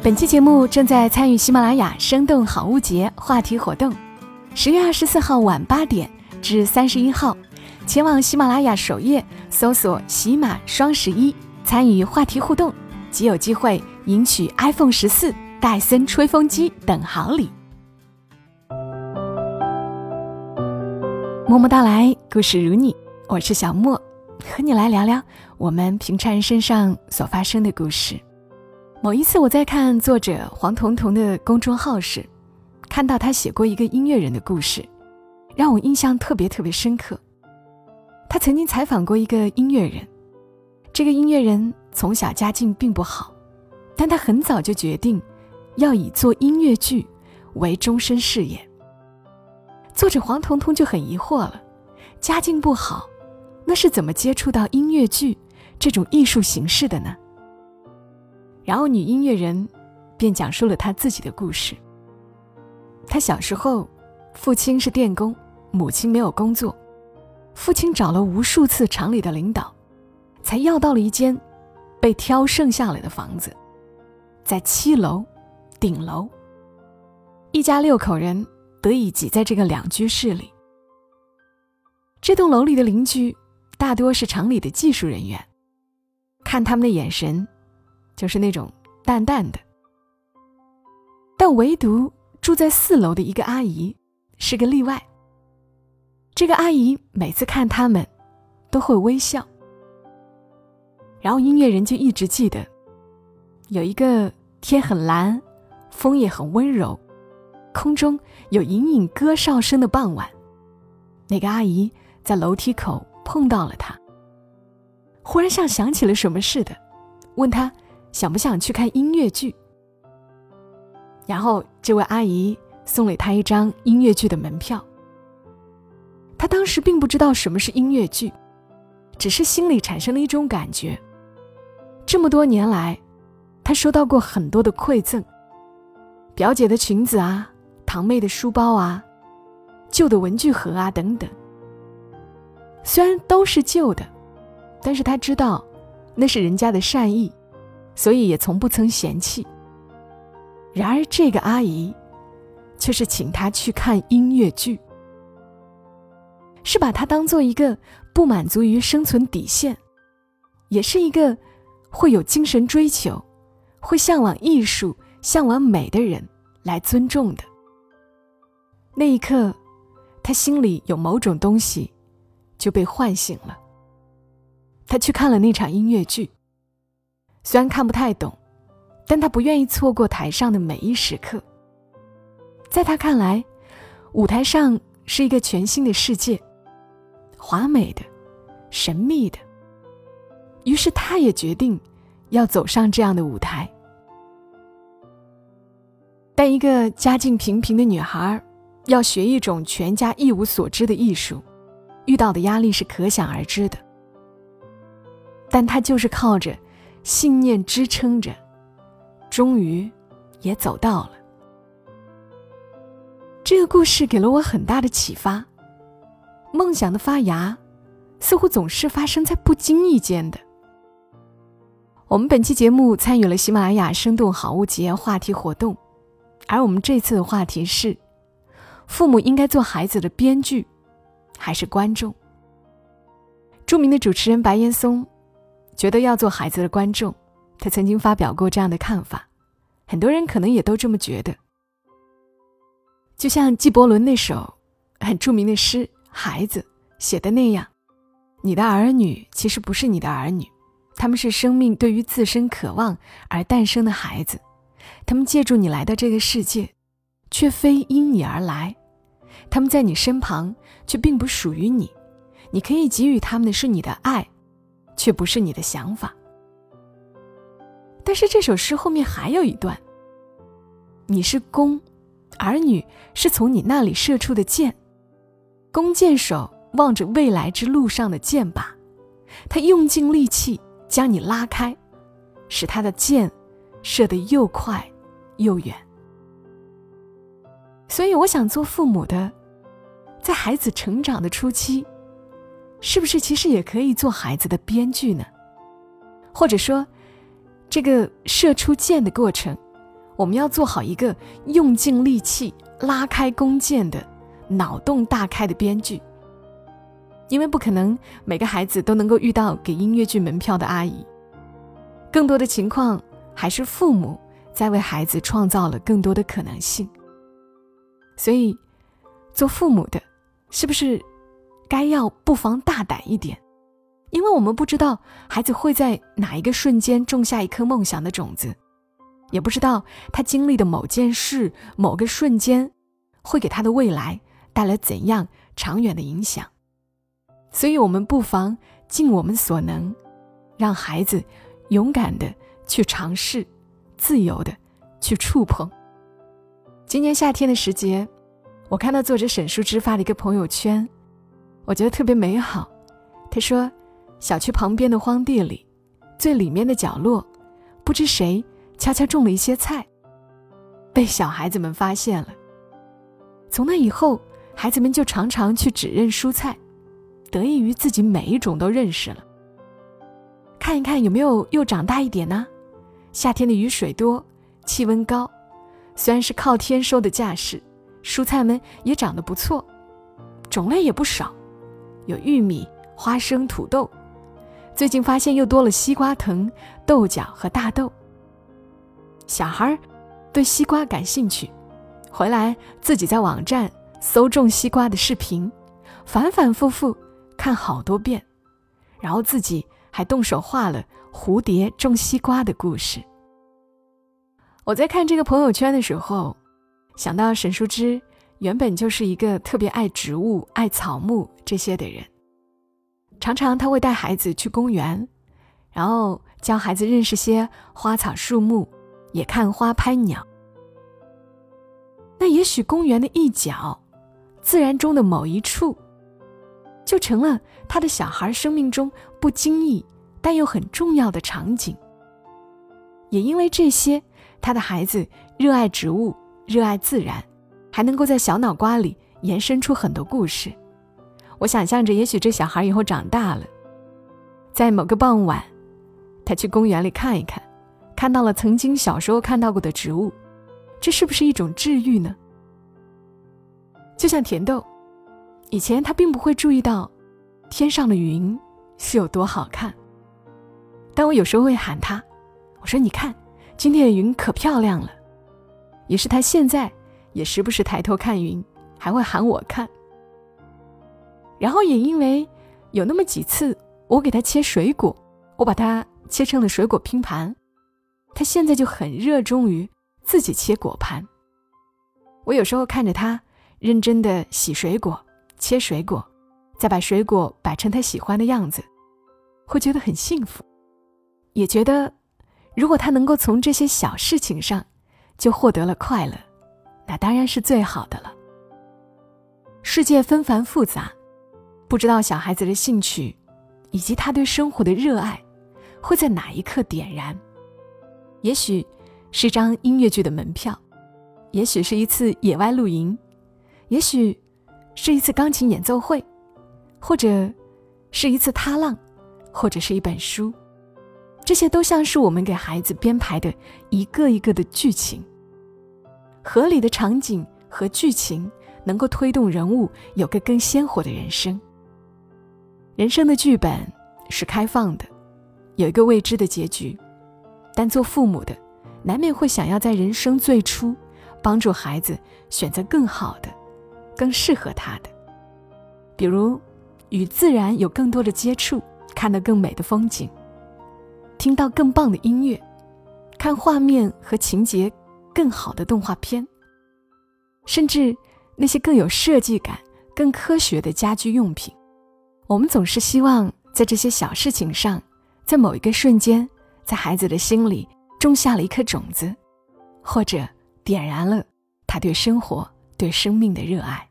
本期节目正在参与喜马拉雅生动好物节话题活动，十月二十四号晚八点至三十一号，前往喜马拉雅首页搜索“喜马双十一”，参与话题互动，即有机会赢取 iPhone 十四、戴森吹风机等好礼。默默到来，故事如你，我是小莫，和你来聊聊我们平常人身上所发生的故事。某一次，我在看作者黄彤彤的公众号时，看到他写过一个音乐人的故事，让我印象特别特别深刻。他曾经采访过一个音乐人，这个音乐人从小家境并不好，但他很早就决定要以做音乐剧为终身事业。作者黄彤彤就很疑惑了：家境不好，那是怎么接触到音乐剧这种艺术形式的呢？然后女音乐人便讲述了她自己的故事。她小时候，父亲是电工，母亲没有工作，父亲找了无数次厂里的领导，才要到了一间被挑剩下来的房子，在七楼顶楼。一家六口人得以挤在这个两居室里。这栋楼里的邻居大多是厂里的技术人员，看他们的眼神。就是那种淡淡的，但唯独住在四楼的一个阿姨是个例外。这个阿姨每次看他们，都会微笑。然后音乐人就一直记得，有一个天很蓝，风也很温柔，空中有隐隐歌哨声的傍晚，那个阿姨在楼梯口碰到了他，忽然像想起了什么似的，问他。想不想去看音乐剧？然后这位阿姨送了他一张音乐剧的门票。他当时并不知道什么是音乐剧，只是心里产生了一种感觉。这么多年来，他收到过很多的馈赠，表姐的裙子啊，堂妹的书包啊，旧的文具盒啊等等。虽然都是旧的，但是他知道，那是人家的善意。所以也从不曾嫌弃。然而，这个阿姨却是请他去看音乐剧，是把他当做一个不满足于生存底线，也是一个会有精神追求、会向往艺术、向往美的人来尊重的。那一刻，他心里有某种东西就被唤醒了。他去看了那场音乐剧。虽然看不太懂，但他不愿意错过台上的每一时刻。在他看来，舞台上是一个全新的世界，华美的、神秘的。于是，他也决定要走上这样的舞台。但一个家境平平的女孩，要学一种全家一无所知的艺术，遇到的压力是可想而知的。但她就是靠着。信念支撑着，终于也走到了。这个故事给了我很大的启发。梦想的发芽，似乎总是发生在不经意间的。我们本期节目参与了喜马拉雅生动好物节话题活动，而我们这次的话题是：父母应该做孩子的编剧，还是观众？著名的主持人白岩松。觉得要做孩子的观众，他曾经发表过这样的看法，很多人可能也都这么觉得。就像纪伯伦那首很著名的诗《孩子》写的那样，你的儿女其实不是你的儿女，他们是生命对于自身渴望而诞生的孩子，他们借助你来到这个世界，却非因你而来，他们在你身旁，却并不属于你，你可以给予他们的是你的爱。却不是你的想法。但是这首诗后面还有一段：“你是弓，儿女是从你那里射出的箭。弓箭手望着未来之路上的箭靶，他用尽力气将你拉开，使他的箭射得又快又远。所以，我想做父母的，在孩子成长的初期。”是不是其实也可以做孩子的编剧呢？或者说，这个射出箭的过程，我们要做好一个用尽力气拉开弓箭的脑洞大开的编剧，因为不可能每个孩子都能够遇到给音乐剧门票的阿姨，更多的情况还是父母在为孩子创造了更多的可能性。所以，做父母的，是不是该要不妨大胆一点？因为我们不知道孩子会在哪一个瞬间种下一颗梦想的种子。也不知道他经历的某件事、某个瞬间，会给他的未来带来怎样长远的影响。所以，我们不妨尽我们所能，让孩子勇敢的去尝试，自由的去触碰。今年夏天的时节，我看到作者沈淑之发了一个朋友圈，我觉得特别美好。他说：“小区旁边的荒地里，最里面的角落，不知谁。”悄悄种了一些菜，被小孩子们发现了。从那以后，孩子们就常常去指认蔬菜，得益于自己每一种都认识了。看一看有没有又长大一点呢？夏天的雨水多，气温高，虽然是靠天收的架势，蔬菜们也长得不错，种类也不少，有玉米、花生、土豆。最近发现又多了西瓜藤、豆角和大豆。小孩对西瓜感兴趣，回来自己在网站搜种西瓜的视频，反反复复看好多遍，然后自己还动手画了蝴蝶种西瓜的故事。我在看这个朋友圈的时候，想到沈淑之原本就是一个特别爱植物、爱草木这些的人，常常他会带孩子去公园，然后教孩子认识些花草树木。也看花拍鸟，那也许公园的一角，自然中的某一处，就成了他的小孩生命中不经意但又很重要的场景。也因为这些，他的孩子热爱植物，热爱自然，还能够在小脑瓜里延伸出很多故事。我想象着，也许这小孩以后长大了，在某个傍晚，他去公园里看一看。看到了曾经小时候看到过的植物，这是不是一种治愈呢？就像甜豆，以前他并不会注意到天上的云是有多好看，但我有时候会喊他，我说：“你看，今天的云可漂亮了。”于是他现在也时不时抬头看云，还会喊我看。然后也因为有那么几次，我给他切水果，我把它切成了水果拼盘。他现在就很热衷于自己切果盘。我有时候看着他认真的洗水果、切水果，再把水果摆成他喜欢的样子，会觉得很幸福，也觉得如果他能够从这些小事情上就获得了快乐，那当然是最好的了。世界纷繁复杂，不知道小孩子的兴趣以及他对生活的热爱会在哪一刻点燃。也许是张音乐剧的门票，也许是一次野外露营，也许是一次钢琴演奏会，或者是一次踏浪，或者是一本书，这些都像是我们给孩子编排的一个一个的剧情。合理的场景和剧情能够推动人物有个更鲜活的人生。人生的剧本是开放的，有一个未知的结局。但做父母的，难免会想要在人生最初，帮助孩子选择更好的、更适合他的。比如，与自然有更多的接触，看到更美的风景，听到更棒的音乐，看画面和情节更好的动画片，甚至那些更有设计感、更科学的家居用品。我们总是希望在这些小事情上，在某一个瞬间。在孩子的心里种下了一颗种子，或者点燃了他对生活、对生命的热爱。